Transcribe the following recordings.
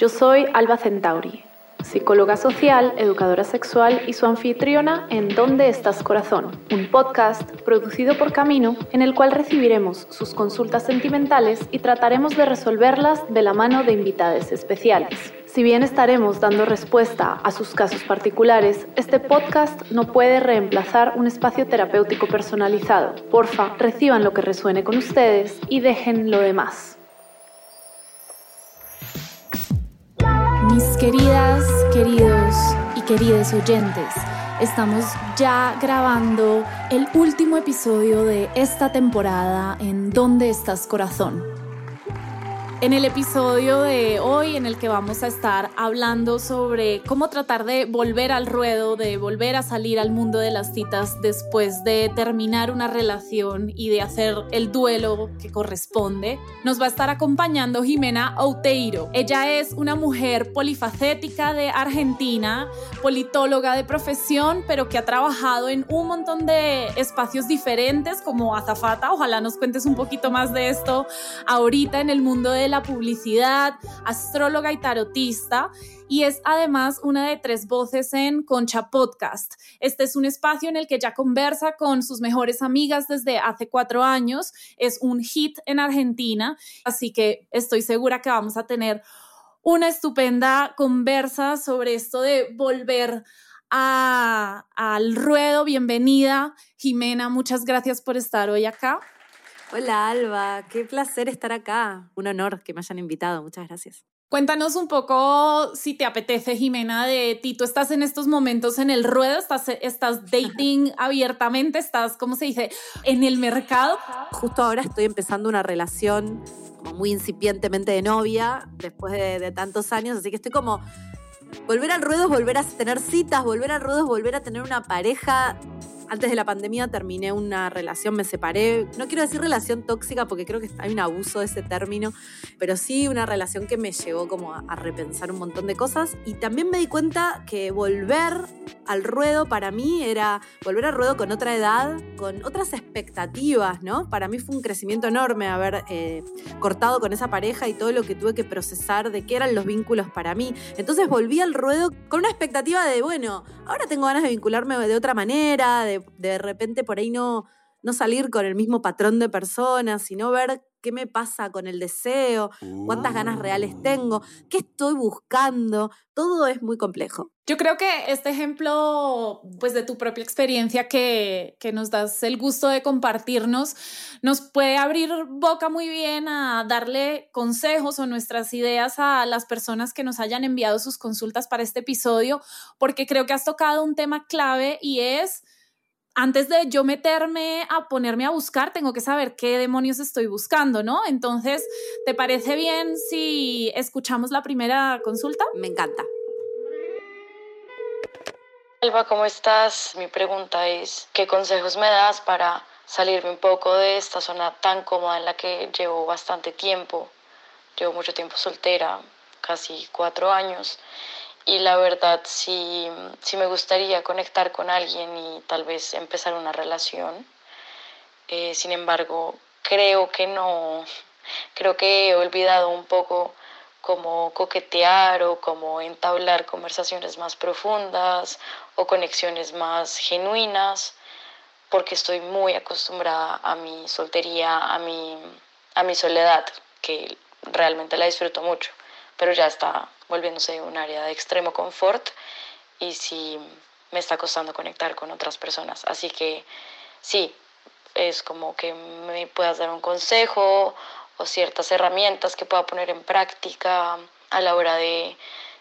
Yo soy Alba Centauri, psicóloga social, educadora sexual y su anfitriona en ¿Dónde estás corazón? Un podcast producido por Camino en el cual recibiremos sus consultas sentimentales y trataremos de resolverlas de la mano de invitados especiales. Si bien estaremos dando respuesta a sus casos particulares, este podcast no puede reemplazar un espacio terapéutico personalizado. Porfa, reciban lo que resuene con ustedes y dejen lo demás. Mis queridas, queridos y queridas oyentes, estamos ya grabando el último episodio de esta temporada en ¿Dónde estás corazón? En el episodio de hoy en el que vamos a estar hablando sobre cómo tratar de volver al ruedo, de volver a salir al mundo de las citas después de terminar una relación y de hacer el duelo que corresponde, nos va a estar acompañando Jimena Outeiro. Ella es una mujer polifacética de Argentina, politóloga de profesión, pero que ha trabajado en un montón de espacios diferentes como azafata. Ojalá nos cuentes un poquito más de esto ahorita en el mundo de la publicidad, astróloga y tarotista, y es además una de tres voces en Concha Podcast. Este es un espacio en el que ya conversa con sus mejores amigas desde hace cuatro años. Es un hit en Argentina, así que estoy segura que vamos a tener una estupenda conversa sobre esto de volver al ruedo. Bienvenida, Jimena. Muchas gracias por estar hoy acá. Hola Alba, qué placer estar acá. Un honor que me hayan invitado, muchas gracias. Cuéntanos un poco si te apetece, Jimena, de ti. Tú estás en estos momentos en el ruedo, estás, estás dating abiertamente, estás, ¿cómo se dice?, en el mercado. Justo ahora estoy empezando una relación como muy incipientemente de novia, después de, de tantos años, así que estoy como... Volver al ruedo es volver a tener citas, volver al ruedo es volver a tener una pareja antes de la pandemia terminé una relación, me separé. No quiero decir relación tóxica porque creo que hay un abuso de ese término, pero sí una relación que me llevó como a, repensar un montón de cosas. Y también me di cuenta que volver al ruedo para mí era volver al ruedo con otra edad, con otras expectativas, ¿no? Para mí fue un crecimiento enorme haber eh, cortado con esa pareja y todo lo que tuve que procesar de qué eran los vínculos para mí. Entonces volví al ruedo con una expectativa de, bueno, ahora tengo ganas de vincularme de otra manera, de de, repente por ahí no, no salir con el mismo patrón de personas, sino ver qué me pasa con el deseo, cuántas ganas reales uh. tengo, qué estoy buscando. Todo es muy complejo. Yo creo que este ejemplo, pues de tu propia experiencia que, que nos das el gusto de compartirnos, nos puede abrir boca muy bien a darle consejos o nuestras ideas a las personas que nos hayan enviado sus consultas para este episodio, porque creo que has tocado un tema clave y es antes de yo meterme a ponerme a buscar, tengo que saber qué demonios estoy buscando, ¿no? Entonces, ¿te parece bien si escuchamos la primera consulta? Me encanta. Alba, ¿cómo estás? Mi pregunta es, ¿qué consejos me das para salirme un poco de esta zona tan cómoda en la que llevo bastante tiempo? Llevo mucho tiempo soltera, casi cuatro años y la verdad sí, sí me gustaría conectar con alguien y tal vez empezar una relación. Eh, sin embargo, creo que no, creo que he olvidado un poco cómo coquetear o cómo entablar conversaciones más profundas o conexiones más genuinas, porque estoy muy acostumbrada a mi soltería, a mi, a mi soledad, que realmente la disfruto mucho, pero ya está volviéndose un área de extremo confort y sí me está costando conectar con otras personas. Así que sí, es como que me puedas dar un consejo o ciertas herramientas que pueda poner en práctica a la hora de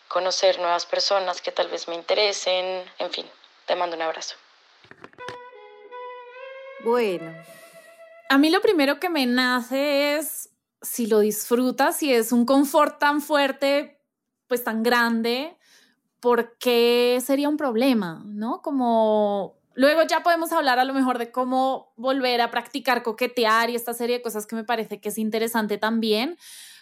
conocer nuevas personas que tal vez me interesen. En fin, te mando un abrazo. Bueno. A mí lo primero que me nace es si lo disfrutas, si es un confort tan fuerte pues tan grande, ¿por qué sería un problema? ¿No? Como luego ya podemos hablar a lo mejor de cómo volver a practicar coquetear y esta serie de cosas que me parece que es interesante también.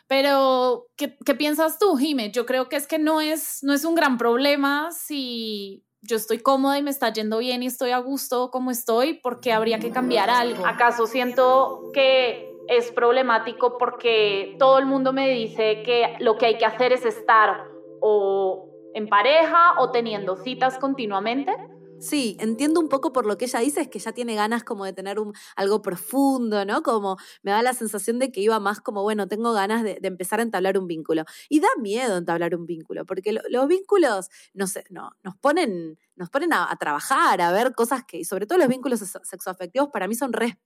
Pero, ¿qué, qué piensas tú, Jime? Yo creo que es que no es, no es un gran problema si yo estoy cómoda y me está yendo bien y estoy a gusto como estoy, porque habría que cambiar algo. ¿Acaso siento que es problemático porque todo el mundo me dice que lo que hay que hacer es estar o en pareja o teniendo citas continuamente Sí, entiendo un poco por lo que ella dice, es que ya tiene ganas como de tener un, algo profundo, ¿no? Como me da la sensación de que iba más como, bueno, tengo ganas de, empezar a entablar un vínculo. Y da miedo entablar un vínculo, porque los vínculos no sé, no, nos ponen, nos ponen a, trabajar, a ver cosas que, y sobre todo los vínculos sexoafectivos para mí son re.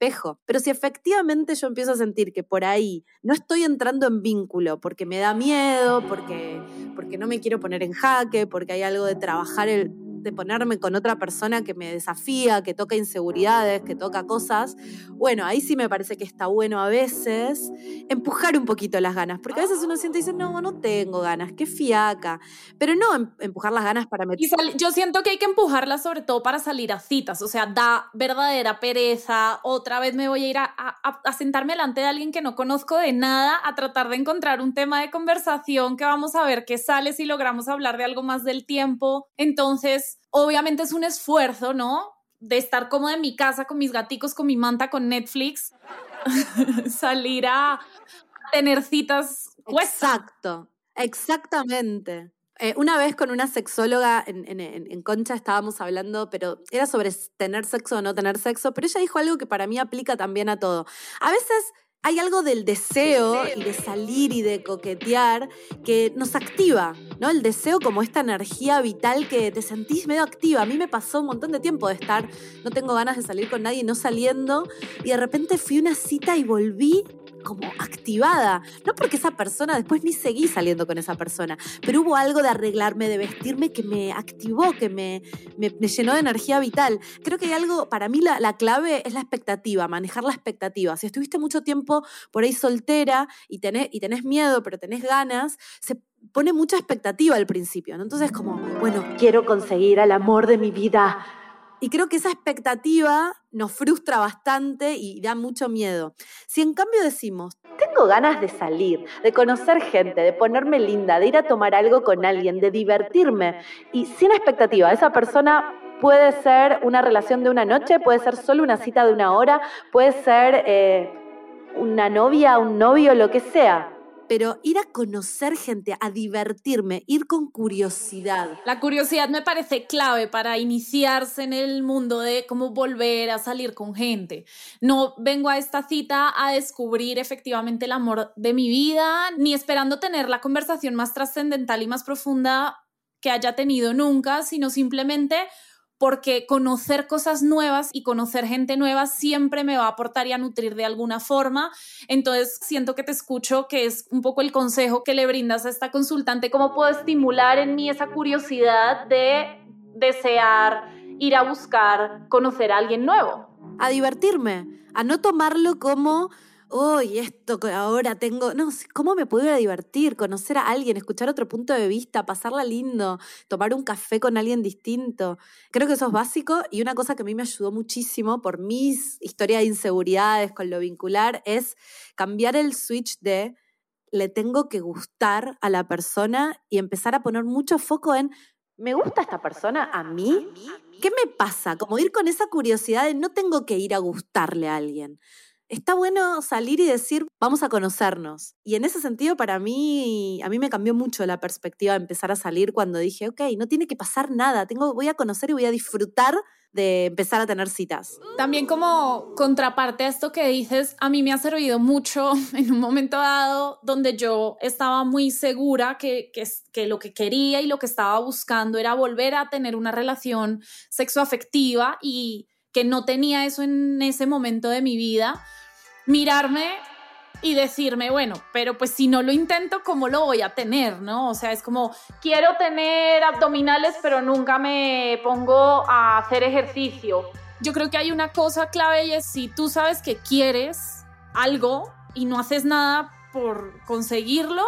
Pero si efectivamente yo empiezo a sentir que por ahí no estoy entrando en vínculo porque me da miedo, porque, porque no me quiero poner en jaque, porque hay algo de trabajar el de ponerme con otra persona que me desafía, que toca inseguridades, que toca cosas, bueno, ahí sí me parece que está bueno a veces empujar un poquito las ganas, porque a veces uno siente y dice, no, no tengo ganas, qué fiaca, pero no em, empujar las ganas para meter. yo siento que hay que empujarlas sobre todo para salir a citas, o sea, da verdadera pereza, otra vez me voy a ir a, a sentarme delante de alguien que no conozco de nada, a tratar de encontrar un tema de conversación que vamos a ver qué sale si logramos hablar de algo más del tiempo. Entonces, obviamente es un esfuerzo, ¿no? De estar como en mi casa con mis gaticos, con mi manta, con Netflix, salir a tener citas. Exacto, exactamente. Eh, una vez con una sexóloga en, en, Concha estábamos hablando, pero era sobre tener sexo o no tener sexo, pero ella dijo algo que para mí aplica también a todo. A veces hay algo del deseo y de salir y de coquetear que nos activa, ¿no? El deseo como esta energía vital que te sentís medio activa. A mí me pasó un montón de tiempo de estar, no tengo ganas de salir con nadie, no saliendo, y de repente fui a una cita y volví como activada. No porque esa persona, después ni seguí saliendo con esa persona, pero hubo algo de arreglarme, de vestirme que me activó, que me, me, llenó de energía vital. Creo que hay algo, para mí la, la, clave es la expectativa, manejar la expectativa. Si estuviste mucho tiempo por ahí soltera y tenés, y tenés miedo, pero tenés ganas, se pone mucha expectativa al principio. ¿no? Entonces como, bueno, quiero conseguir al amor de mi vida y creo que esa expectativa nos frustra bastante y da mucho miedo. Si en cambio decimos, tengo ganas de salir, de conocer gente, de ponerme linda, de ir a tomar algo con alguien, de divertirme, y sin expectativa, esa persona puede ser una relación de una noche, puede ser solo una cita de una hora, puede ser eh, una novia, un novio, lo que sea pero ir a conocer gente, a divertirme, ir con curiosidad. La curiosidad me parece clave para iniciarse en el mundo de cómo volver a salir con gente. No vengo a esta cita a descubrir efectivamente el amor de mi vida, ni esperando tener la conversación más trascendental y más profunda que haya tenido nunca, sino simplemente porque conocer cosas nuevas y conocer gente nueva siempre me va a aportar y a nutrir de alguna forma. Entonces, siento que te escucho, que es un poco el consejo que le brindas a esta consultante, cómo puedo estimular en mí esa curiosidad de desear ir a buscar conocer a alguien nuevo. A divertirme, a no tomarlo como uy, esto que ahora tengo, no, ¿cómo me puedo divertir? Conocer a alguien, escuchar otro punto de vista, pasarla lindo, tomar un café con alguien distinto. Creo que eso es básico y una cosa que a mí me ayudó muchísimo por mis historias de inseguridades con lo vincular es cambiar el switch de le tengo que gustar a la persona y empezar a poner mucho foco en ¿me gusta esta persona a mí? ¿Qué me pasa? Como ir con esa curiosidad de no tengo que ir a gustarle a alguien está bueno salir y decir, vamos a conocernos. Y en ese sentido, para mí, a mí me cambió mucho la perspectiva de empezar a salir cuando dije, ok, no tiene que pasar nada, tengo, voy a conocer y voy a disfrutar de empezar a tener citas. También como contraparte a esto que dices, a mí me ha servido mucho en un momento dado donde yo estaba muy segura que, que, que lo que quería y lo que estaba buscando era volver a tener una relación sexoafectiva y que no tenía eso en ese momento de mi vida mirarme y decirme, bueno, pero pues si no lo intento, ¿cómo lo voy a tener? ¿No? O sea, es como, quiero tener abdominales, pero nunca me pongo a hacer ejercicio. Yo creo que hay una cosa clave y es si tú sabes que quieres algo y no haces nada por conseguirlo,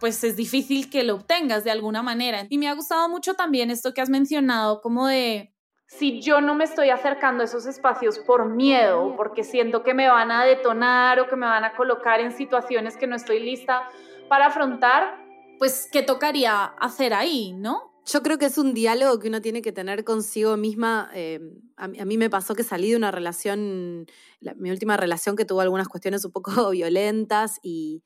pues es difícil que lo obtengas de alguna manera. Y me ha gustado mucho también esto que has mencionado, como de si yo no me estoy acercando a esos espacios por miedo, porque siento que me van a detonar o que me van a colocar en situaciones que no estoy lista para afrontar, pues ¿qué tocaría hacer ahí, no? Yo creo que es un diálogo que uno tiene que tener consigo misma. Eh, a, mí me pasó que salí de una relación, mi última relación que tuvo algunas cuestiones un poco violentas y,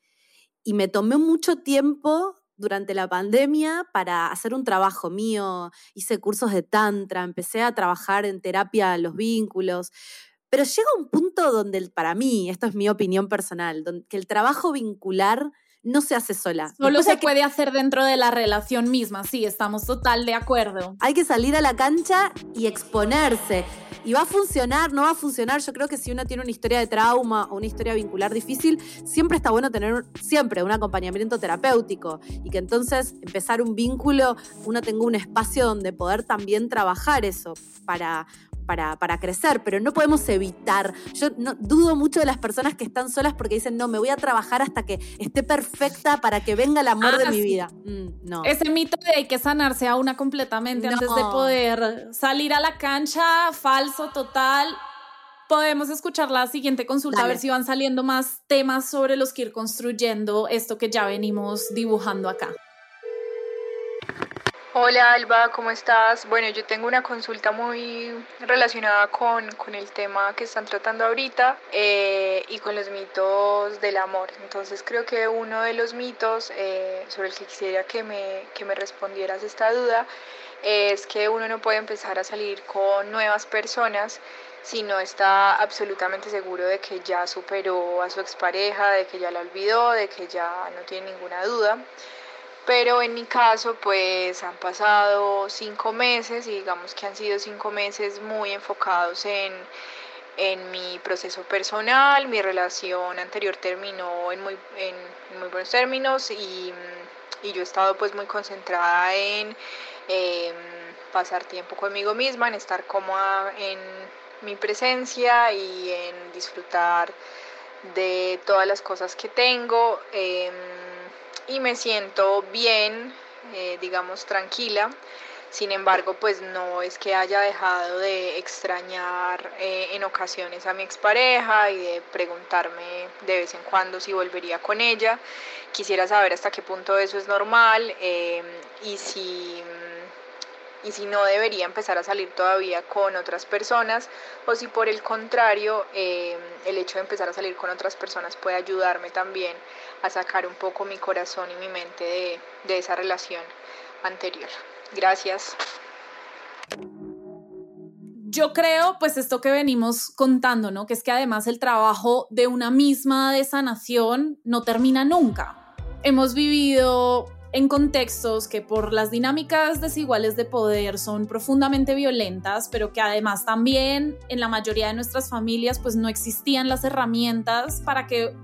y me tomé mucho tiempo durante la pandemia para hacer un trabajo mío. Hice cursos de tantra, empecé a trabajar en terapia los vínculos. Pero llega un punto donde, para mí, esto es mi opinión personal, donde, que el trabajo vincular no se hace sola. Solo se puede hacer dentro de la relación misma, sí, estamos total de acuerdo. Hay que salir a la cancha y exponerse. Y va a funcionar, no va a funcionar. Yo creo que si uno tiene una historia de trauma o una historia vincular difícil, siempre está bueno tener siempre un acompañamiento terapéutico y que entonces empezar un vínculo, uno tenga un espacio donde poder también trabajar eso para para, crecer, pero no podemos evitar. Yo no, dudo mucho de las personas que están solas porque dicen, no, me voy a trabajar hasta que esté perfecta para que venga el amor de ah, mi vida. Mm, no. Ese mito de hay que sanarse a una completamente antes de poder salir a la cancha, falso, total. Podemos escuchar la siguiente consulta a ver si van saliendo más temas sobre los que ir construyendo esto que ya venimos dibujando acá. Hola Alba, ¿cómo estás? Bueno, yo tengo una consulta muy relacionada con, el tema que están tratando ahorita eh, y con los mitos del amor. Entonces creo que uno de los mitos eh, sobre el que quisiera que me, que me respondieras esta duda es que uno no puede empezar a salir con nuevas personas si no está absolutamente seguro de que ya superó a su expareja, de que ya la olvidó, de que ya no tiene ninguna duda pero en mi caso pues han pasado cinco meses y digamos que han sido cinco meses muy enfocados en, mi proceso personal, mi relación anterior terminó en muy, en, muy buenos términos y, yo he estado pues muy concentrada en em, pasar tiempo conmigo misma, en estar cómoda en mi presencia y en disfrutar de todas las cosas que tengo. Em, y me siento bien, eh, digamos, tranquila. Sin embargo, pues no es que haya dejado de extrañar eh, en ocasiones a mi expareja y de preguntarme de vez en cuando si volvería con ella. Quisiera saber hasta qué punto eso es normal eh, y si y si no debería empezar a salir todavía con otras personas o si por el contrario eh, el hecho de empezar a salir con otras personas puede ayudarme también a sacar un poco mi corazón y mi mente de, de esa relación anterior. Gracias. Yo creo, pues esto que venimos contando, ¿no? Que es que además el trabajo de una misma de sanación no termina nunca. Hemos vivido en contextos que por las dinámicas desiguales de poder son profundamente violentas, pero que además también en la mayoría de nuestras familias pues no existían las herramientas para que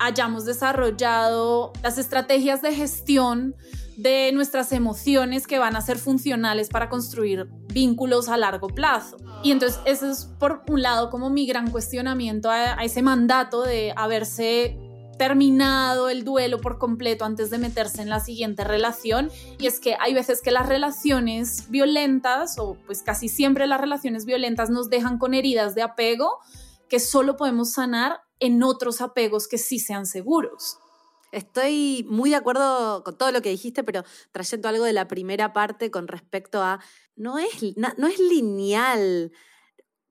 hayamos desarrollado las estrategias de gestión de nuestras emociones que van a ser funcionales para construir vínculos a largo plazo. Y entonces eso es por un lado como mi gran cuestionamiento a, a ese mandato de haberse terminado el duelo por completo antes de meterse en la siguiente relación. Y es que hay veces que las relaciones violentas, o pues casi siempre las relaciones violentas nos dejan con heridas de apego que solo podemos sanar en otros apegos que sí sean seguros. Estoy muy de acuerdo con todo lo que dijiste, pero trayendo algo de la primera parte con respecto a, no es, no es lineal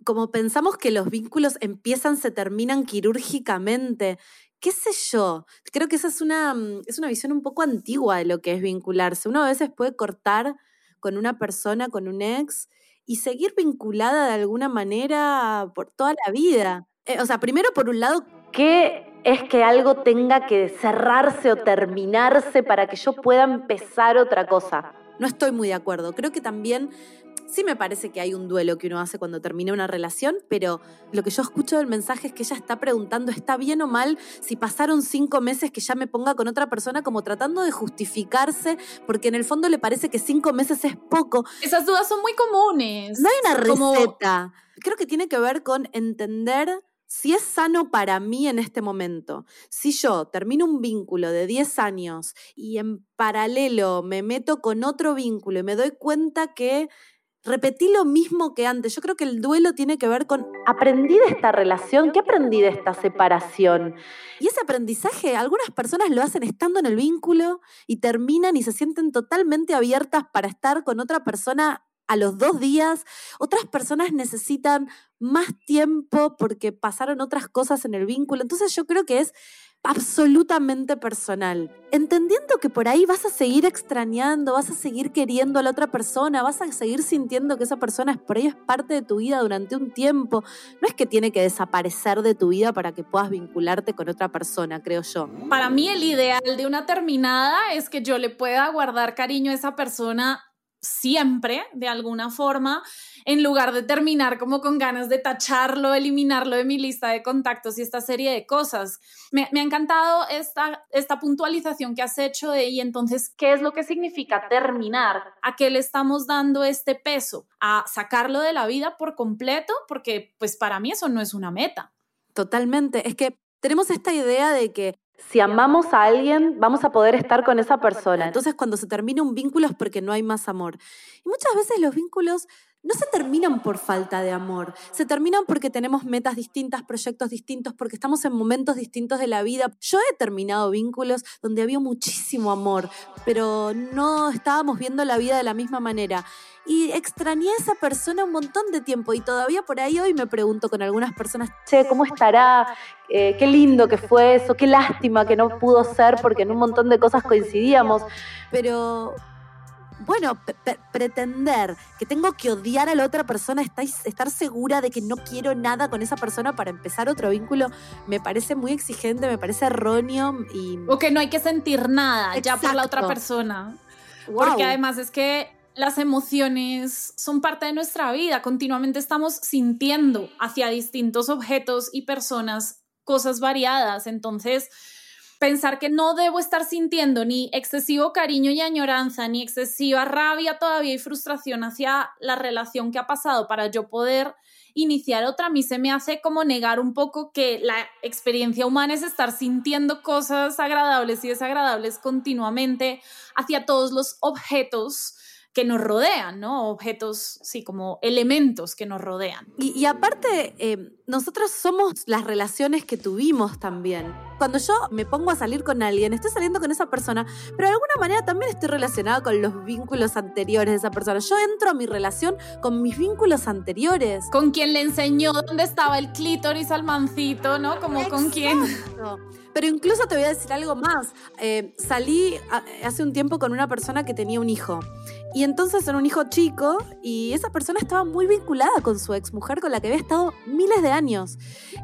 como pensamos que los vínculos empiezan, se terminan quirúrgicamente qué sé yo, creo que esa es una, mm, es una visión un poco antigua de lo que es vincularse. Uno a veces puede cortar con una persona, con un ex, y seguir vinculada de alguna manera por toda la vida. Eh, o sea, primero por un lado, ¿qué es que algo tenga que cerrarse o terminarse para que yo pueda empezar otra cosa? No estoy muy de acuerdo. Creo que también Sí me parece que hay un duelo que uno hace cuando termina una relación, pero lo que yo escucho del mensaje es que ella está preguntando, ¿está bien o mal si pasaron cinco meses que ya me ponga con otra persona como tratando de justificarse? Porque en el fondo le parece que cinco meses es poco. Esas dudas son muy comunes. No hay una receta. Creo que tiene que ver con entender si es sano para mí en este momento, si yo termino un vínculo de 10 años y en paralelo me meto con otro vínculo y me doy cuenta que repetí lo mismo que antes. Yo creo que el duelo tiene que ver con aprendí de esta relación, ¿qué aprendí de esta separación? Y ese aprendizaje, algunas personas lo hacen estando en el vínculo y terminan y se sienten totalmente abiertas para estar con otra persona a los dos días. Otras personas necesitan más tiempo porque pasaron otras cosas en el vínculo. Entonces yo creo que es absolutamente personal. Entendiendo que por ahí vas a seguir extrañando, vas a seguir queriendo a la otra persona, vas a seguir sintiendo que esa persona es por ahí es parte de tu vida durante un tiempo. No es que tiene que desaparecer de tu vida para que puedas vincularte con otra persona, creo yo. Para mí el ideal de una terminada es que yo le pueda guardar cariño a esa persona siempre, de alguna forma, en lugar de terminar como con ganas de tacharlo, eliminarlo de mi lista de contactos y esta serie de cosas. Me, ha encantado esta, esta puntualización que has hecho de, y entonces, ¿qué es lo que significa terminar? ¿A qué le estamos dando este peso? ¿A sacarlo de la vida por completo? Porque pues para mí eso no es una meta. Totalmente. Es que tenemos esta idea de que si amamos a alguien, vamos a poder estar con esa persona. Entonces, cuando se termina un vínculo es porque no hay más amor. Y muchas veces los vínculos no se terminan por falta de amor, se terminan porque tenemos metas distintas, proyectos distintos, porque estamos en momentos distintos de la vida. Yo he terminado vínculos donde había muchísimo amor, pero no estábamos viendo la vida de la misma manera. Y extrañé a esa persona un montón de tiempo y todavía por ahí hoy me pregunto con algunas personas, che, ¿cómo estará? Eh, qué lindo que fue eso, qué lástima que no pudo ser porque en un montón de cosas coincidíamos. Pero bueno, pretender que tengo que odiar a la otra persona, estar segura de que no quiero nada con esa persona para empezar otro vínculo, me parece muy exigente, me parece erróneo y... O que no hay que sentir nada ya por la otra persona. Porque además es que las emociones son parte de nuestra vida, continuamente estamos sintiendo hacia distintos objetos y personas cosas variadas, entonces pensar que no debo estar sintiendo ni excesivo cariño y añoranza, ni excesiva rabia todavía y frustración hacia la relación que ha pasado para yo poder iniciar otra, a mí se me hace como negar un poco que la experiencia humana es estar sintiendo cosas agradables y desagradables continuamente hacia todos los objetos que nos rodean, ¿no? Objetos, sí, como elementos que nos rodean. Y, aparte, eh, nosotros somos las relaciones que tuvimos también. Cuando yo me pongo a salir con alguien, estoy saliendo con esa persona, pero de alguna manera también estoy relacionada con los vínculos anteriores de esa persona. Yo entro a mi relación con mis vínculos anteriores. Con quien le enseñó dónde estaba el clítoris al mancito, ¿no? Como con quien... Pero incluso te voy a decir algo más. Eh, salí hace un tiempo con una persona que tenía un hijo. Y entonces era un hijo chico y esa persona estaba muy vinculada con su ex mujer con la que había estado miles de años.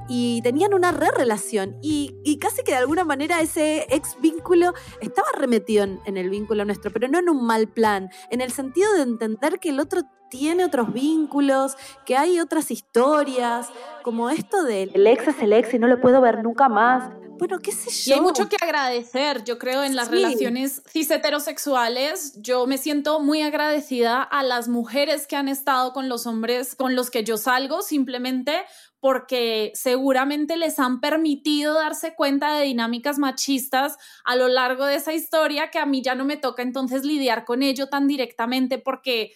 Y tenían una re relación. Y, casi que de alguna manera ese ex vínculo estaba remetido en, el vínculo nuestro, pero no en un mal plan. En el sentido de entender que el otro tiene otros vínculos, que hay otras historias, como esto del el ex es el ex y no lo puedo ver nunca más bueno, qué sé yo. Y hay mucho que agradecer, yo creo, en las relaciones cis heterosexuales. Yo me siento muy agradecida a las mujeres que han estado con los hombres con los que yo salgo, simplemente porque seguramente les han permitido darse cuenta de dinámicas machistas a lo largo de esa historia que a mí ya no me toca entonces lidiar con ello tan directamente porque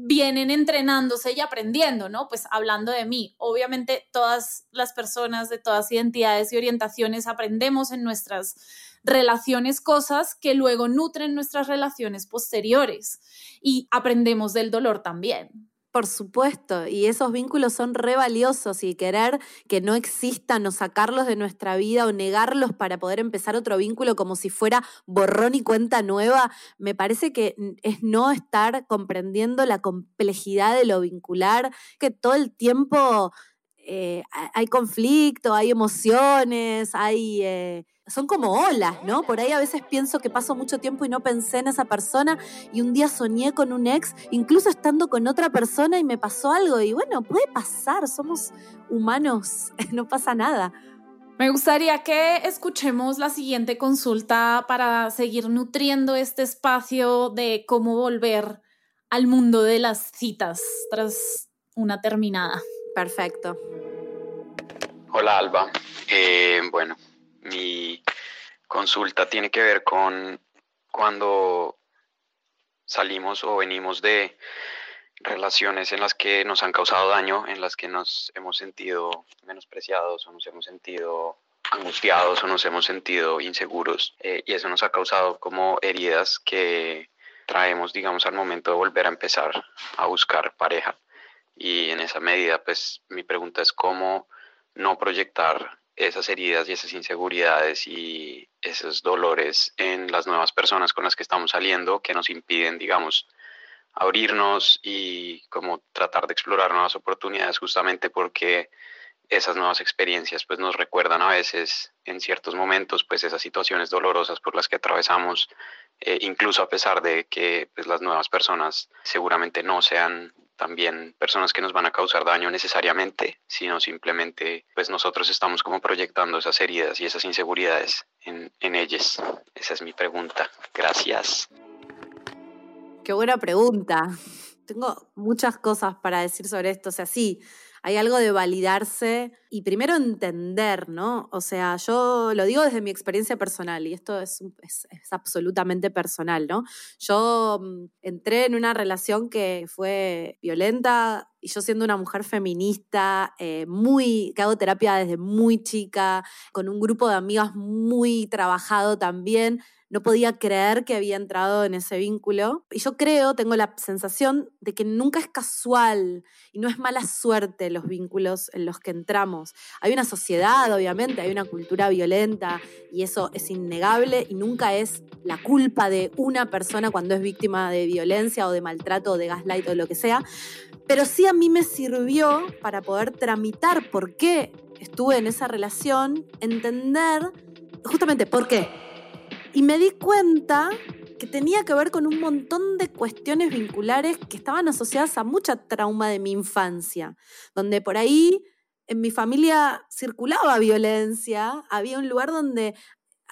vienen entrenándose y aprendiendo, ¿no? Pues hablando de mí, obviamente todas las personas de todas identidades y orientaciones aprendemos en nuestras relaciones cosas que luego nutren nuestras relaciones posteriores y aprendemos del dolor también. Por supuesto, y esos vínculos son re valiosos y querer que no existan o sacarlos de nuestra vida o negarlos para poder empezar otro vínculo como si fuera borrón y cuenta nueva, me parece que es no estar comprendiendo la complejidad de lo vincular, que todo el tiempo eh, hay conflicto, hay emociones, hay... Eh, son como olas, ¿no? Por ahí a veces pienso que paso mucho tiempo y no pensé en esa persona y un día soñé con un ex, incluso estando con otra persona y me pasó algo y bueno, puede pasar, somos humanos, no pasa nada. Me gustaría que escuchemos la siguiente consulta para seguir nutriendo este espacio de cómo volver al mundo de las citas tras una terminada. Perfecto. Hola Alba. Eh, bueno, mi consulta tiene que ver con cuando salimos o venimos de relaciones en las que nos han causado daño, en las que nos hemos sentido menospreciados o nos hemos sentido angustiados o nos hemos sentido inseguros eh, y eso nos ha causado como heridas que traemos, digamos, al momento de volver a empezar a buscar pareja. Y en esa medida, pues mi pregunta es cómo no proyectar esas heridas y esas inseguridades y esos dolores en las nuevas personas con las que estamos saliendo que nos impiden, digamos, abrirnos y como tratar de explorar nuevas oportunidades justamente porque esas nuevas experiencias pues nos recuerdan a veces en ciertos momentos pues esas situaciones dolorosas por las que atravesamos eh, incluso a pesar de que pues, las nuevas personas seguramente no sean también personas que nos van a causar daño necesariamente, sino simplemente pues nosotros estamos como proyectando esas heridas y esas inseguridades en, en ellas. Esa es mi pregunta. Gracias. Qué buena pregunta. Tengo muchas cosas para decir sobre esto. O sea, sí, hay algo de validarse y primero entender, ¿no? O sea, yo lo digo desde mi experiencia personal y esto es, absolutamente personal, ¿no? Yo mm, entré en una relación que fue violenta y yo siendo una mujer feminista, eh, muy, que hago terapia desde muy chica, con un grupo de amigas muy trabajado también, no podía creer que había entrado en ese vínculo. Y yo creo, tengo la sensación de que nunca es casual y no es mala suerte los vínculos en los que entramos. Hay una sociedad, obviamente, hay una cultura violenta y eso es innegable y nunca es la culpa de una persona cuando es víctima de violencia o de maltrato o de gaslight o lo que sea. Pero sí a mí me sirvió para poder tramitar por qué estuve en esa relación, entender justamente por qué y me di cuenta que tenía que ver con un montón de cuestiones vinculares que estaban asociadas a mucha trauma de mi infancia, donde por ahí en mi familia circulaba violencia, había un lugar donde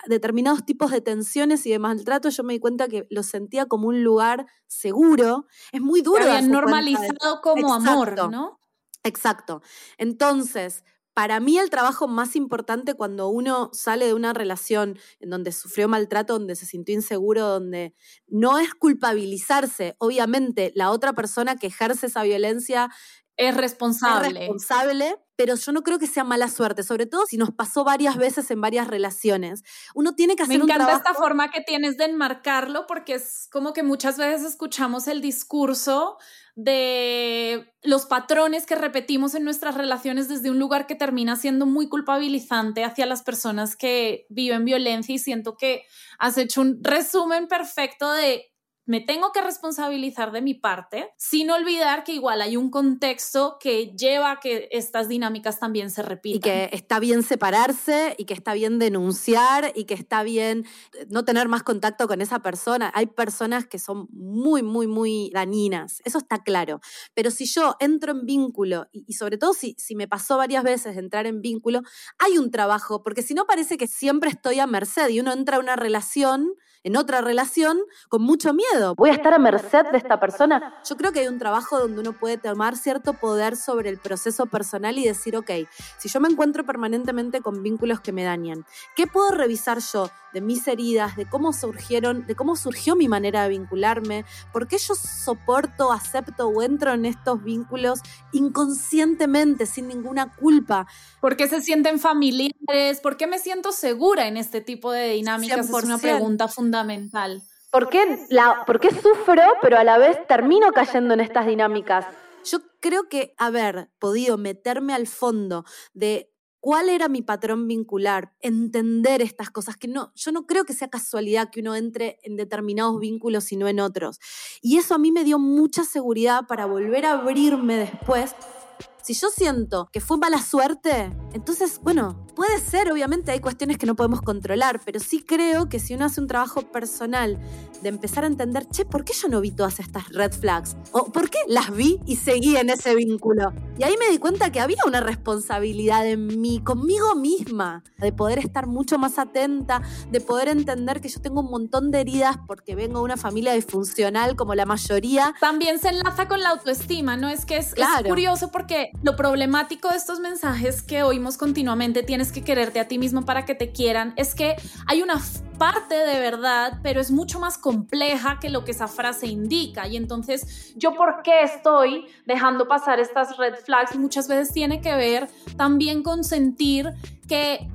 determinados tipos de tensiones y de maltrato, yo me di cuenta que lo sentía como un lugar seguro. Es muy duro. Habían normalizado como amor, ¿no? Exacto. Entonces, para mí el trabajo más importante cuando uno sale de una relación en donde sufrió maltrato, donde se sintió inseguro, donde no es culpabilizarse. Obviamente, la otra persona que ejerce esa violencia es responsable. Es responsable, pero yo no creo que sea mala suerte, sobre todo si nos pasó varias veces en varias relaciones. Uno tiene que hacer Me encanta esta forma que tienes de enmarcarlo porque es como que muchas veces escuchamos el discurso de los patrones que repetimos en nuestras relaciones desde un lugar que termina siendo muy culpabilizante hacia las personas que viven violencia y siento que has hecho un resumen perfecto de me tengo que responsabilizar de mi parte, sin olvidar que igual hay un contexto que lleva a que estas dinámicas también se repitan. Y que está bien separarse y que está bien denunciar y que está bien eh, no tener más contacto con esa persona. Hay personas que son muy, muy, muy dañinas, eso está claro. Pero si yo entro en vínculo y, sobre todo si, si me pasó varias veces entrar en vínculo, hay un trabajo, porque si no parece que siempre estoy a merced y uno entra a una relación en otra relación con mucho miedo. Voy a estar a merced de esta persona. Yo creo que hay un trabajo donde uno puede tomar cierto poder sobre el proceso personal y decir, ok, si yo me encuentro permanentemente con vínculos que me dañan, ¿qué puedo revisar yo de mis heridas, de cómo surgieron, de cómo surgió mi manera de vincularme? ¿Por qué yo soporto, acepto o entro en estos vínculos inconscientemente, sin ninguna culpa? ¿Por qué se sienten familiares? ¿Por qué me siento segura en este tipo de dinámicas? Es una pregunta fundamental fundamental. ¿Por qué, la, ¿Por qué sufro, pero a la vez termino cayendo en estas dinámicas? Yo creo que haber podido meterme al fondo de cuál era mi patrón vincular, entender estas cosas, que no, yo no creo que sea casualidad que uno entre en determinados vínculos y no en otros. Y eso a mí me dio mucha seguridad para volver a abrirme después si yo siento que fue mala suerte, entonces, bueno, puede ser, obviamente hay cuestiones que no podemos controlar, pero sí creo que si uno hace un trabajo personal de empezar a entender, che, ¿por qué yo no vi todas estas red flags? ¿O por qué las vi y seguí en ese vínculo? Y ahí me di cuenta que había una responsabilidad en mí, conmigo misma, de poder estar mucho más atenta, de poder entender que yo tengo un montón de heridas porque vengo de una familia disfuncional como la mayoría. También se enlaza con la autoestima, ¿no? Es que es, es curioso porque lo problemático de estos mensajes que oímos continuamente, tienes que quererte a ti mismo para que te quieran, es que hay una parte de verdad, pero es mucho más compleja que lo que esa frase indica. Y entonces, ¿yo por qué estoy dejando pasar estas red flags? Muchas veces tiene que ver también con sentir que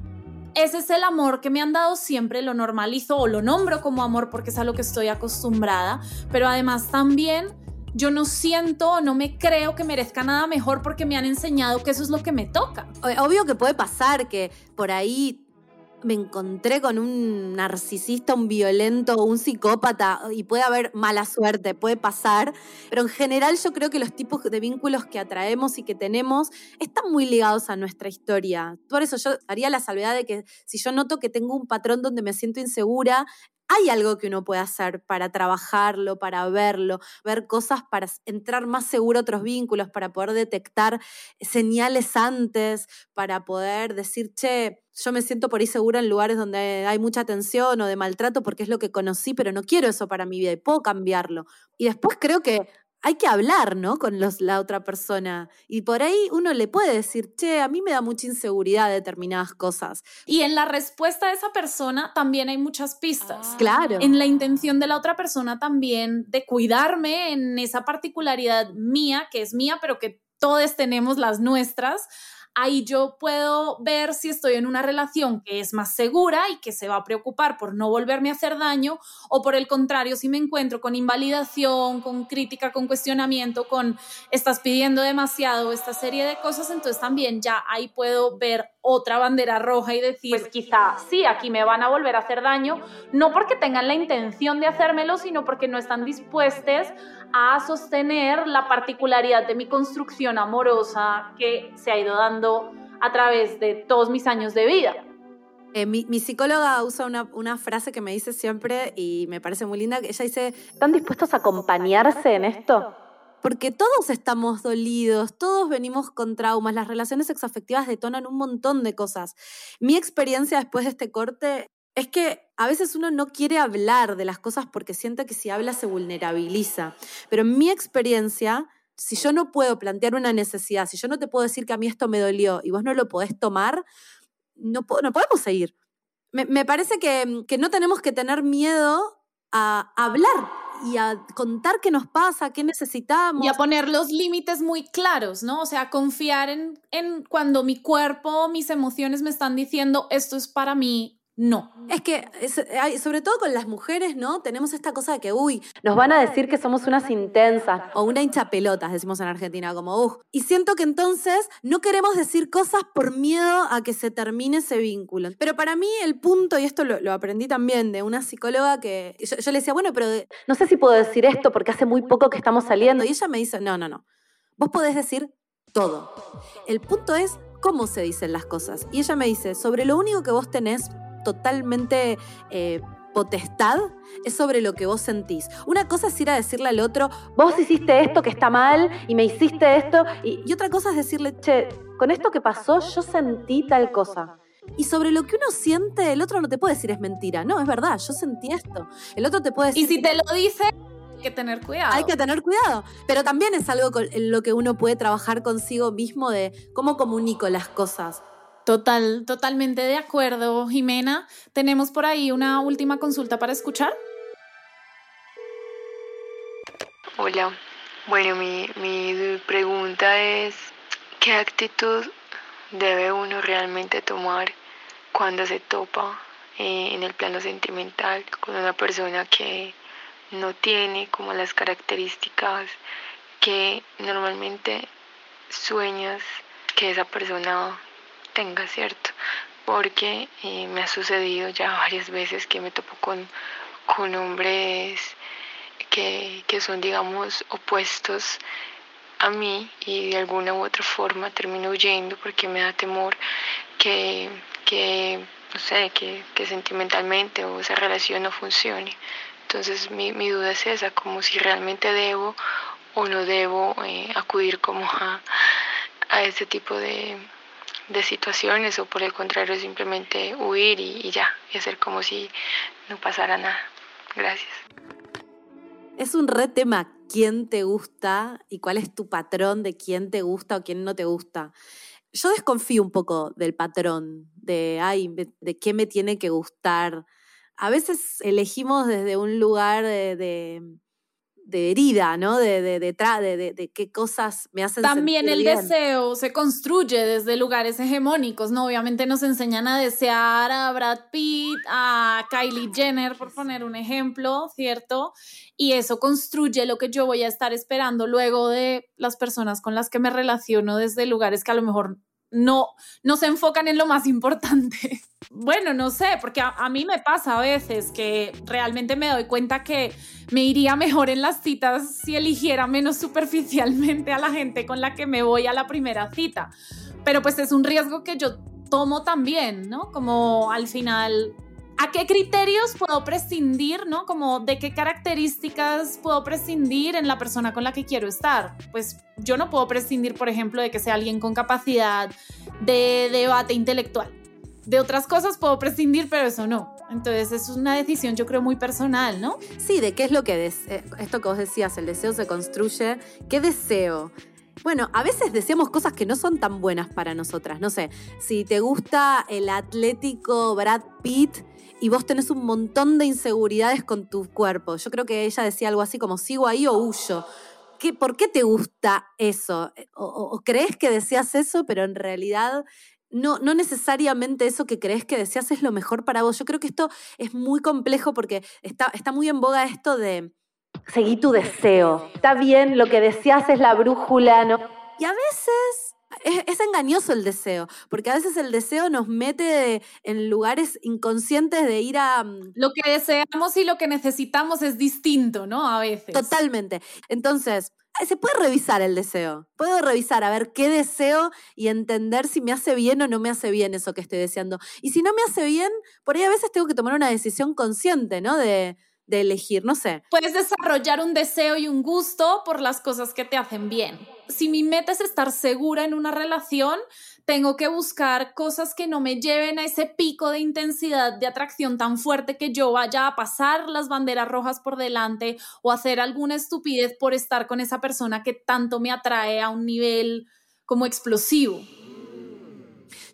ese es el amor que me han dado siempre, lo normalizo o lo nombro como amor porque es a lo que estoy acostumbrada, pero además también yo no siento no me creo que merezca nada mejor porque me han enseñado que eso es lo que me toca. Obvio que puede pasar que por ahí me encontré con un narcisista, un violento, un psicópata y puede haber mala suerte, puede pasar, pero en general yo creo que los tipos de vínculos que atraemos y que tenemos están muy ligados a nuestra historia. Por eso yo haría la salvedad de que si yo noto que tengo un patrón donde me siento insegura, hay algo que uno puede hacer para trabajarlo, para verlo, ver cosas para entrar más seguro a otros vínculos, para poder detectar señales antes, para poder decir, che, yo me siento por ahí segura en lugares donde hay mucha tensión o de maltrato porque es lo que conocí, pero no quiero eso para mi vida y puedo cambiarlo. Y después creo que hay que hablar, ¿no? Con los, la otra persona. Y por ahí uno le puede decir, che, a mí me da mucha inseguridad determinadas cosas. Y en la respuesta de esa persona también hay muchas pistas. Ah. Claro. En la intención de la otra persona también de cuidarme en esa particularidad mía, que es mía, pero que todos tenemos las nuestras ahí yo puedo ver si estoy en una relación que es más segura y que se va a preocupar por no volverme a hacer daño o por el contrario, si me encuentro con invalidación, con crítica, con cuestionamiento, con estás pidiendo demasiado, esta serie de cosas, entonces también ya ahí puedo ver otra bandera roja y decir, pues quizá sí, aquí me van a volver a hacer daño, no porque tengan la intención de hacérmelo, sino porque no están dispuestos a sostener la particularidad de mi construcción amorosa que se ha ido dando a través de todos mis años de vida. Eh, mi, psicóloga usa una, una, frase que me dice siempre y me parece muy linda, que ella dice, ¿están dispuestos a acompañarse en esto? Porque todos estamos dolidos, todos venimos con traumas, las relaciones sexoafectivas detonan un montón de cosas. Mi experiencia después de este corte es que a veces uno no quiere hablar de las cosas porque siente que si habla se vulnerabiliza. Pero en mi experiencia, si yo no puedo plantear una necesidad, si yo no te puedo decir que a mí esto me dolió y vos no lo podés tomar, no, no podemos seguir. Me, parece que, no tenemos que tener miedo a hablar y a contar qué nos pasa, qué necesitamos. Y a poner los límites muy claros, ¿no? O sea, confiar en cuando mi cuerpo, mis emociones me están diciendo esto es para mí, no. Es que, sobre todo con las mujeres, ¿no? Tenemos esta cosa de que, uy, nos van a decir que somos unas intensas o una hincha pelotas, decimos en Argentina, como, uff. Y siento que entonces no queremos decir cosas por miedo a que se termine ese vínculo. Pero para mí el punto, y esto lo, aprendí también de una psicóloga que yo, yo le decía, bueno, pero no sé si puedo decir esto porque hace muy poco que estamos saliendo. Y ella me dice, no, no, no. Vos podés decir todo. El punto es cómo se dicen las cosas. Y ella me dice, sobre lo único que vos tenés totalmente eh, potestad es sobre lo que vos sentís. Una cosa es ir a decirle al otro, vos hiciste esto que está mal y me hiciste esto, y, y otra cosa es decirle, che, con esto que pasó yo sentí tal cosa. Y sobre lo que uno siente, el otro no te puede decir es mentira. No, es verdad, yo sentí esto. El otro te puede decir... Y si te lo dice, hay que tener cuidado. Hay que tener cuidado. Pero también es algo en lo que uno puede trabajar consigo mismo de cómo comunico las cosas. Total, totalmente de acuerdo, Jimena. ¿Tenemos por ahí una última consulta para escuchar? Hola. Bueno, mi, mi pregunta es, ¿qué actitud debe uno realmente tomar cuando se topa eh, en el plano sentimental con una persona que no tiene como las características que normalmente sueñas que esa persona tenga, ¿cierto? Porque eh, me ha sucedido ya varias veces que me topo con, con hombres que, que son, digamos, opuestos a mí y de alguna u otra forma termino huyendo porque me da temor que, que no sé, que, que, sentimentalmente o esa relación no funcione. Entonces mi, mi, duda es esa, como si realmente debo o no debo eh, acudir como a, a ese tipo de, de situaciones o por el contrario simplemente huir y, ya, y hacer como si no pasara nada. Gracias. Es un re tema quién te gusta y cuál es tu patrón de quién te gusta o quién no te gusta. Yo desconfío un poco del patrón, de, ay, de qué me tiene que gustar. A veces elegimos desde un lugar de de herida, ¿no? De, de, de, de, qué cosas me hacen También el deseo se construye desde lugares hegemónicos, ¿no? Obviamente nos enseñan a desear a Brad Pitt, a Kylie Jenner, por poner un ejemplo, ¿cierto? Y eso construye lo que yo voy a estar esperando luego de las personas con las que me relaciono desde lugares que a lo mejor no, no se enfocan en lo más importante. Bueno, no sé, porque a, mí me pasa a veces que realmente me doy cuenta que me iría mejor en las citas si eligiera menos superficialmente a la gente con la que me voy a la primera cita. Pero pues es un riesgo que yo tomo también, ¿no? Como al final ¿A qué criterios puedo prescindir, no? Como de qué características puedo prescindir en la persona con la que quiero estar. Pues yo no puedo prescindir, por ejemplo, de que sea alguien con capacidad de debate intelectual. De otras cosas puedo prescindir, pero eso no. Entonces es una decisión, yo creo, muy personal, ¿no? Sí, de qué es lo que eh, esto que vos decías, el deseo se construye. ¿Qué deseo? Bueno, a veces deseamos cosas que no son tan buenas para nosotras. No sé, si te gusta el atlético Brad Pitt, y vos tenés un montón de inseguridades con tu cuerpo. Yo creo que ella decía algo así como sigo ahí o huyo. ¿Qué, ¿Por qué te gusta eso? O, crees que deseas eso, pero en realidad no, no necesariamente eso que crees que deseas es lo mejor para vos. Yo creo que esto es muy complejo porque está, está muy en boga esto de seguir tu deseo. Está bien, lo que deseas es la brújula, ¿no? Y a veces es, engañoso el deseo, porque a veces el deseo nos mete en lugares inconscientes de ir a... Mm, lo que deseamos y lo que necesitamos es distinto, ¿no? A veces. Totalmente. Entonces, se puede revisar el deseo. Puedo revisar a ver qué deseo y entender si me hace bien o no me hace bien eso que estoy deseando. Y si no me hace bien, por ahí a veces tengo que tomar una decisión consciente, ¿no? De, de elegir, no sé. Puedes desarrollar un deseo y un gusto por las cosas que te hacen bien. Si mi meta es estar segura en una relación, tengo que buscar cosas que no me lleven a ese pico de intensidad de atracción tan fuerte que yo vaya a pasar las banderas rojas por delante o hacer alguna estupidez por estar con esa persona que tanto me atrae a un nivel como explosivo.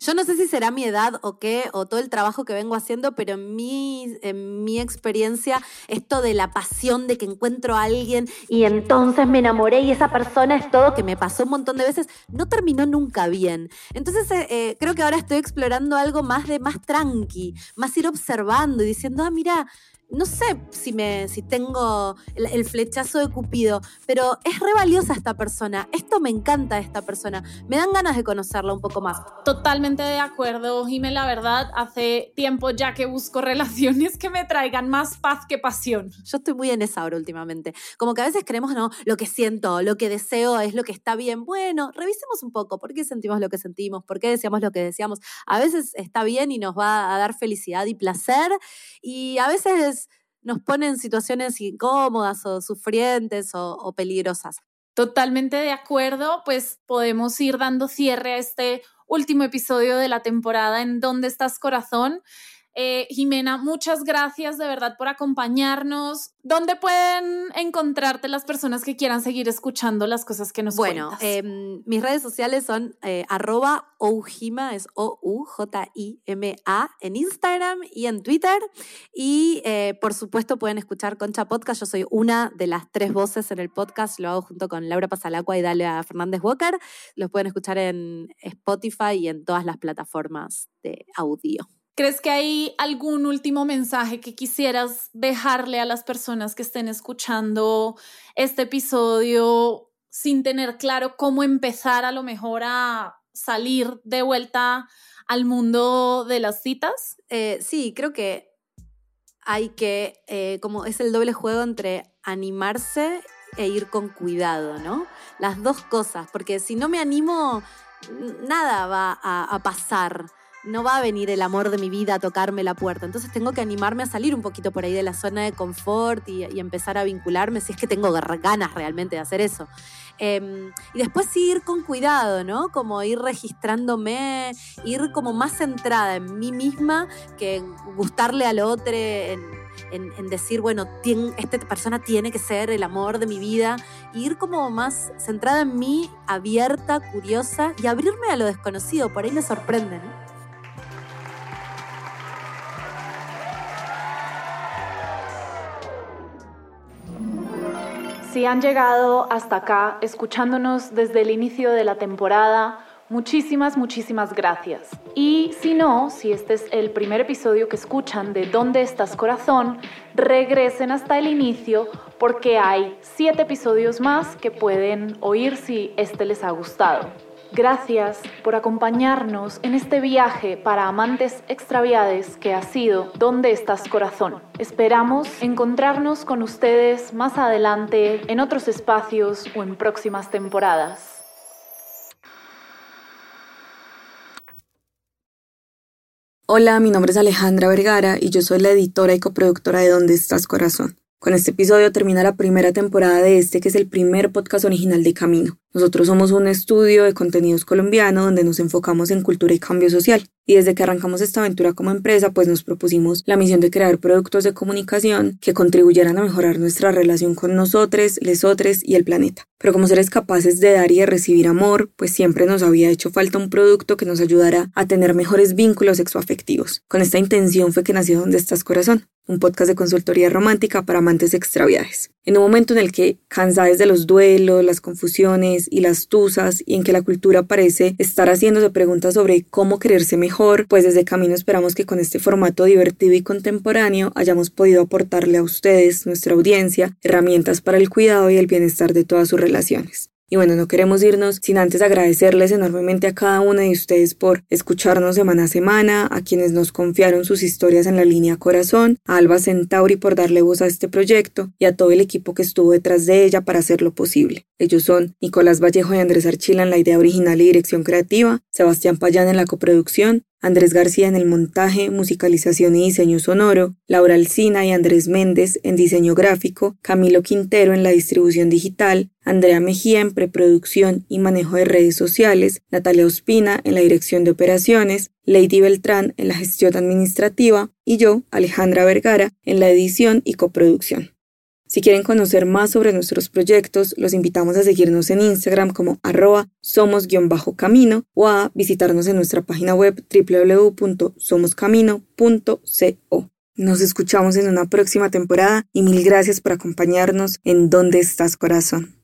Yo no sé si será mi edad o qué, o todo el trabajo que vengo haciendo, pero en mi, en mi experiencia, esto de la pasión de que encuentro a alguien y entonces me enamoré y esa persona es todo, que me pasó un montón de veces, no terminó nunca bien. Entonces eh, eh, creo que ahora estoy explorando algo más de más tranqui, más ir observando y diciendo, ah, mira, no sé si, me, si tengo el, flechazo de Cupido, pero es re valiosa esta persona. Esto me encanta de esta persona. Me dan ganas de conocerla un poco más. Totalmente de acuerdo, Jimé. La verdad, hace tiempo ya que busco relaciones que me traigan más paz que pasión. Yo estoy muy en esa hora últimamente. Como que a veces creemos, no, lo que siento, lo que deseo es lo que está bien. Bueno, revisemos un poco por qué sentimos lo que sentimos, por qué deseamos lo que deseamos. A veces está bien y nos va a dar felicidad y placer. Y a veces nos pone en situaciones incómodas o sufrientes o, peligrosas. Totalmente de acuerdo, pues podemos ir dando cierre a este último episodio de la temporada en ¿Dónde estás corazón? Eh, Jimena, muchas gracias de verdad por acompañarnos. ¿Dónde pueden encontrarte las personas que quieran seguir escuchando las cosas que nos bueno, cuentas? Bueno, mis redes sociales son eh, arroba Oujima, es O-U-J-I-M-A en Instagram y en Twitter. Y eh, por supuesto pueden escuchar Concha Podcast. Yo soy una de las tres voces en el podcast. Lo hago junto con Laura Pasalacua y Dalia Fernández Walker. Los pueden escuchar en Spotify y en todas las plataformas de audio. ¿Crees que hay algún último mensaje que quisieras dejarle a las personas que estén escuchando este episodio sin tener claro cómo empezar a lo mejor a salir de vuelta al mundo de las citas? Eh, sí, creo que hay que, eh, como es el doble juego entre animarse e ir con cuidado, ¿no? Las dos cosas, porque si no me animo, nada va a pasar no va a venir el amor de mi vida a tocarme la puerta. Entonces tengo que animarme a salir un poquito por ahí de la zona de confort y, empezar a vincularme si es que tengo ganas realmente de hacer eso. Em, y después sí ir con cuidado, ¿no? Como ir registrándome, ir como más centrada en mí misma que gustarle al otro, en, decir, bueno, esta persona tiene que ser el amor de mi vida, ir como más centrada en mí, abierta, curiosa y abrirme a lo desconocido, por ahí me sorprende, Si han llegado hasta acá escuchándonos desde el inicio de la temporada, Muchísimas, muchísimas gracias. Y si no, si este es el primer episodio que escuchan de ¿Dónde estás corazón? Regresen hasta el inicio porque hay siete episodios más que pueden oír si este les ha gustado. Gracias por acompañarnos en este viaje para amantes extraviades que ha sido ¿Dónde estás corazón? Esperamos encontrarnos con ustedes más adelante en otros espacios o en próximas temporadas. Hola, mi nombre es Alejandra Vergara y yo soy la editora y coproductora de ¿Dónde estás corazón? Con este episodio termina la primera temporada de este que es el primer podcast original de Camino. Nosotros somos un estudio de contenidos colombiano donde nos enfocamos en cultura y cambio social. Y desde que arrancamos esta aventura como empresa, pues nos propusimos la misión de crear productos de comunicación que contribuyeran a mejorar nuestra relación con nosotros, lesotres y el planeta. Pero como seres capaces de dar y de recibir amor, pues siempre nos había hecho falta un producto que nos ayudara a tener mejores vínculos sexoafectivos. Con esta intención fue que nació Donde estás corazón, un podcast de consultoría romántica para amantes extraviajes. En un momento en el que, cansados de los duelos, las confusiones y las tusas, y en que la cultura parece estar haciéndose preguntas sobre cómo quererse mejor, pues desde Camino esperamos que con este formato divertido y contemporáneo hayamos podido aportarle a ustedes, nuestra audiencia, herramientas para el cuidado y el bienestar de todas sus relaciones. Y bueno, no queremos irnos sin antes agradecerles enormemente a cada una de ustedes por escucharnos semana a semana, a quienes nos confiaron sus historias en la línea corazón, a Alba Centauri por darle voz a este proyecto y a todo el equipo que estuvo detrás de ella para hacerlo posible. Ellos son Nicolás Vallejo y Andrés Archila en la idea original y dirección creativa, Sebastián Payán en la coproducción, Andrés García en el montaje, musicalización y diseño sonoro, Laura Alcina y Andrés Méndez en diseño gráfico, Camilo Quintero en la distribución digital, Andrea Mejía en preproducción y manejo de redes sociales, Natalia Ospina en la dirección de operaciones, Lady Beltrán en la gestión administrativa y yo, Alejandra Vergara, en la edición y coproducción. Si quieren conocer más sobre nuestros proyectos, los invitamos a seguirnos en Instagram como arroba somos-camino o a visitarnos en nuestra página web www.somoscamino.co. Nos escuchamos en una próxima temporada y mil gracias por acompañarnos en Dónde estás corazón.